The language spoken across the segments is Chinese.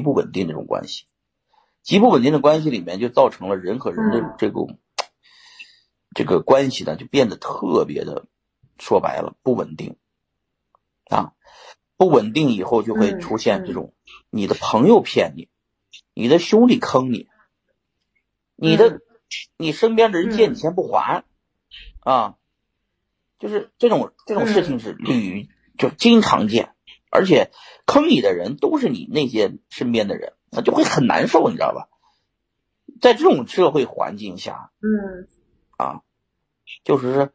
不稳定这种关系，极不稳定的关系里面就造成了人和人的这种 这个关系呢，就变得特别的，说白了不稳定。啊，不稳定以后就会出现这种你的朋友骗你，你的兄弟坑你，你的你身边的人借你钱不还啊，就是这种这种事情是屡就经常见。而且坑你的人都是你那些身边的人，那就会很难受，你知道吧？在这种社会环境下，嗯，啊，就是说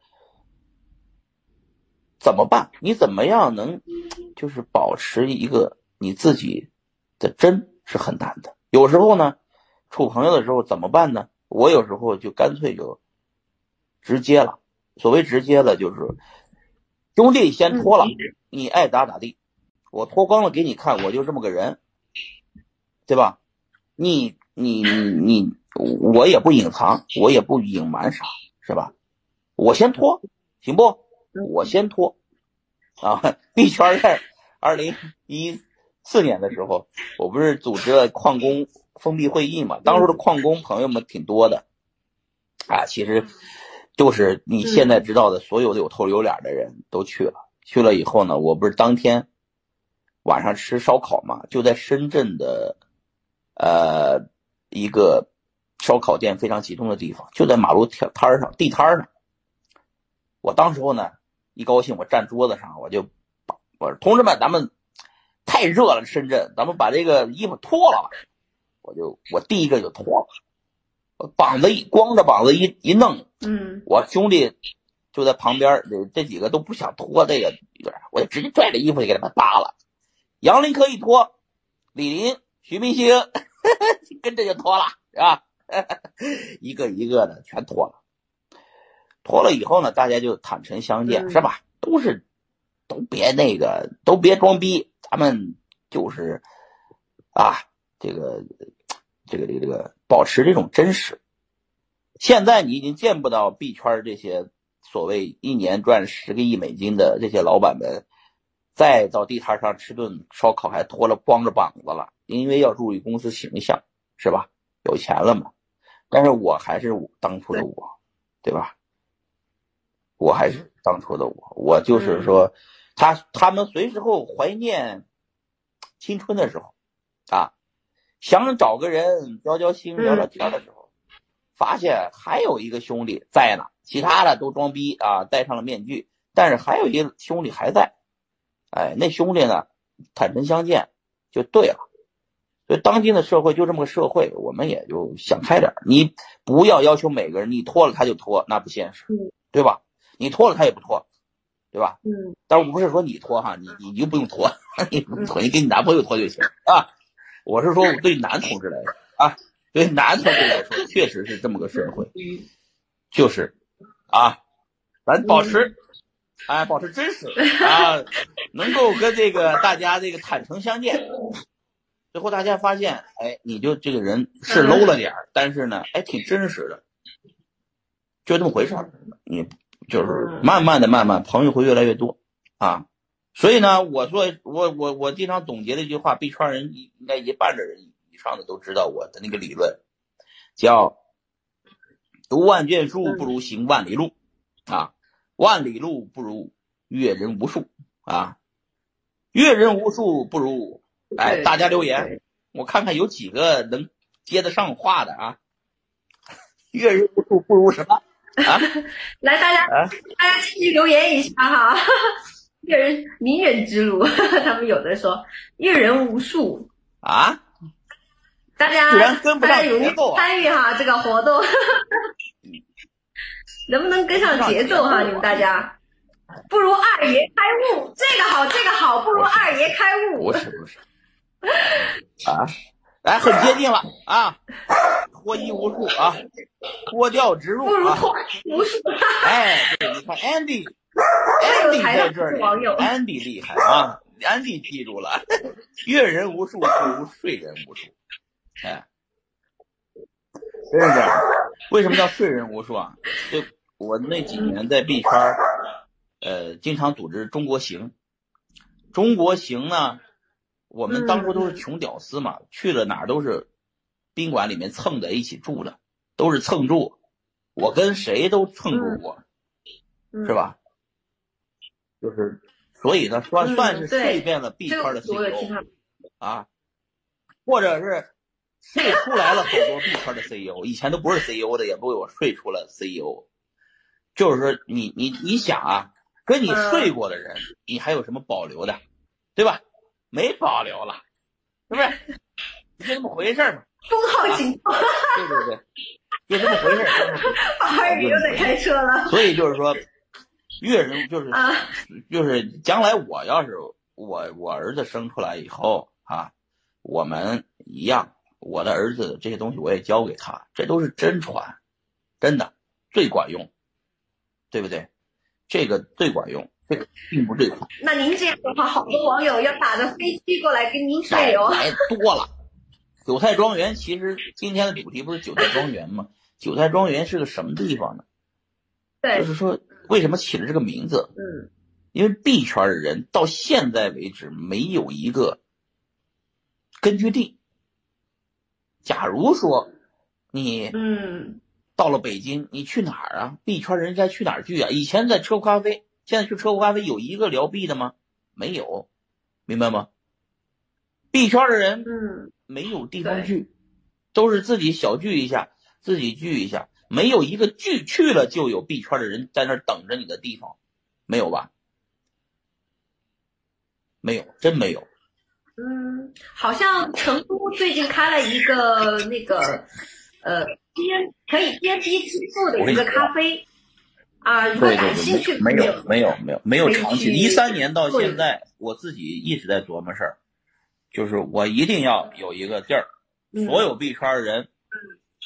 怎么办？你怎么样能就是保持一个你自己的真是很难的。有时候呢，处朋友的时候怎么办呢？我有时候就干脆就直接了。所谓直接了，就是兄弟先脱了，你爱咋咋地。我脱光了给你看，我就这么个人，对吧？你你你，我也不隐藏，我也不隐瞒啥，是吧？我先脱，行不？我先脱啊！币圈在二零一四年的时候，我不是组织了矿工封闭会议嘛？当时的矿工朋友们挺多的啊，其实就是你现在知道的所有的有头有脸的人都去了。去了以后呢，我不是当天。晚上吃烧烤嘛，就在深圳的，呃，一个烧烤店非常集中的地方，就在马路摊摊上地摊上。我当时候呢，一高兴，我站桌子上，我就我说同志们，咱们太热了，深圳，咱们把这个衣服脱了吧。我就我第一个就脱了，我膀子一光着膀子一一弄，嗯，我兄弟就在旁边，这这几个都不想脱这个，我就直接拽着衣服就给他们扒了。杨林可以脱，李林、徐明星 跟着就脱了，是吧？一个一个的全脱了。脱了以后呢，大家就坦诚相见，是吧？都是，都别那个，都别装逼，咱们就是啊，这个，这个，这个，这个，保持这种真实。现在你已经见不到币圈这些所谓一年赚十个亿美金的这些老板们。再到地摊上吃顿烧烤，还脱了光着膀子了，因为要注意公司形象，是吧？有钱了嘛？但是我还是当初的我，对吧？我还是当初的我，我就是说，他他们随时候怀念青春的时候，啊，想找个人交交心、聊聊天的时候，发现还有一个兄弟在呢，其他的都装逼啊，戴上了面具，但是还有一个兄弟还在。哎，那兄弟呢？坦诚相见就对了。所以当今的社会就这么个社会，我们也就想开点你不要要求每个人，你脱了他就脱，那不现实，对吧？你脱了他也不脱，对吧？嗯。但我不是说你脱哈，你你就不用脱，你不用脱，你给你男朋友脱就行啊。我是说对男同志来说啊，对男同志来说，确实是这么个社会，就是啊，咱保持。哎，保持真实啊，能够跟这个大家这个坦诚相见，最后大家发现，哎，你就这个人是 low 了点儿，但是呢，哎，挺真实的，就这么回事儿。你就是慢慢的、慢慢，朋友会越来越多啊。所以呢，我说我我我经常总结的一句话，币圈人应该一半的人以上的都知道我的那个理论，叫读万卷书不如行万里路啊。万里路不如阅人无数啊，阅人无数不如哎，大家留言，我看看有几个能接得上话的啊。阅人无数不如什么啊？来，大家大家继续留言一下哈。阅人名人之路，他们有的说阅人无数啊。大家大家有参与哈这个活动。能不能跟上节奏哈？你们大家，不如二爷开悟，这个好，这个好，不如二爷开悟。不是不是，啊，哎，很接近了啊，脱衣无数啊，脱掉植入不如脱无数。哎，你看 Andy，Andy 在这里，Andy 厉害啊，Andy 记住了，阅人无数不如睡人无数，哎，真是这样。为什么叫睡人无数啊？就我那几年在币圈呃，经常组织中国行。中国行呢，我们当初都是穷屌丝嘛，去了哪儿都是宾馆里面蹭着一起住的，都是蹭住。我跟谁都蹭住过，是吧？就是所以呢，算算是睡遍了币圈的 CEO 啊，或者是睡出来了好多币圈的 CEO，以前都不是 CEO 的，也被我睡出了 CEO。就是说，你你你想啊，跟你睡过的人，你还有什么保留的，对吧？没保留了，是不是？就这么回事嘛。封号警报。对对对。就这么回事儿，八二又得开车了。所以就是说，越人就是就是将来我要是我我儿子生出来以后啊，我们一样，我的儿子这些东西我也教给他，这都是真传，真的最管用，对不对？这个最管用，这个并不最款。那您这样的话，好多网友要打着飞机过来跟您睡哦。太多了。韭菜庄园其实今天的主题不是韭菜庄园吗？韭菜庄园是个什么地方呢？对，就是说为什么起了这个名字？嗯，因为币圈的人到现在为止没有一个根据地。假如说你嗯到了北京，你去哪儿啊？币圈人该去哪儿聚啊？以前在车库咖啡，现在去车库咖啡有一个聊币的吗？没有，明白吗？币圈的人嗯。没有地方聚，都是自己小聚一下，自己聚一下，没有一个聚去了就有币圈的人在那儿等着你的地方，没有吧？没有，真没有。嗯，好像成都最近开了一个那个呃边可以边逼支付的一个咖啡啊，如果感兴趣没有没有没有没有长期，一三年到现在，我自己一直在琢磨事儿。就是我一定要有一个地儿，所有币圈的人，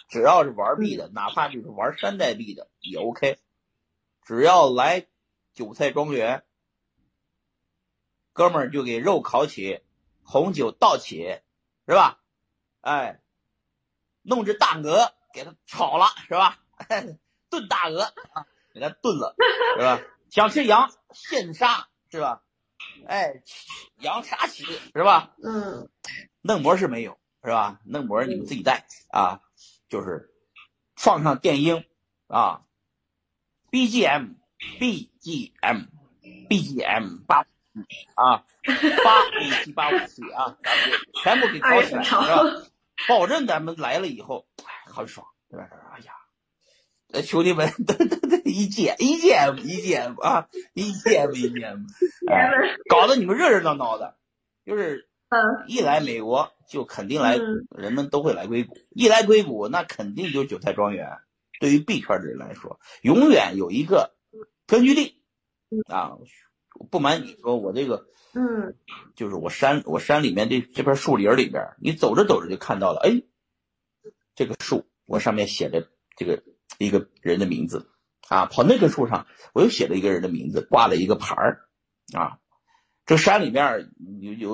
只要是玩币的，哪怕就是玩山寨币的也 OK，只要来韭菜庄园，哥们儿就给肉烤起，红酒倒起，是吧？哎，弄只大鹅给它炒了，是吧？炖大鹅啊，给它炖了，是吧？想吃羊现杀，是吧？哎，羊杀起是吧？嗯，嫩模是没有是吧？嫩模你们自己带啊，就是放上电音啊，BGM BGM BGM 八啊八五七八五七啊，全部给搞起来是吧？保证咱们来了以后，哎，很爽，对吧？哎呀。呃，兄弟们，对对对，一见一见一见啊，E M E G M，搞得你们热热闹闹的，就是一来美国就肯定来，人们都会来硅谷，一来硅谷那肯定就韭菜庄园。对于币圈的人来说，永远有一个根据地啊。不瞒你说，我这个，嗯，就是我山我山里面这这片树林里边，你走着走着就看到了，哎，这个树我上面写着这个。一个人的名字啊，跑那棵树上，我又写了一个人的名字，挂了一个牌儿啊。这山里面有有。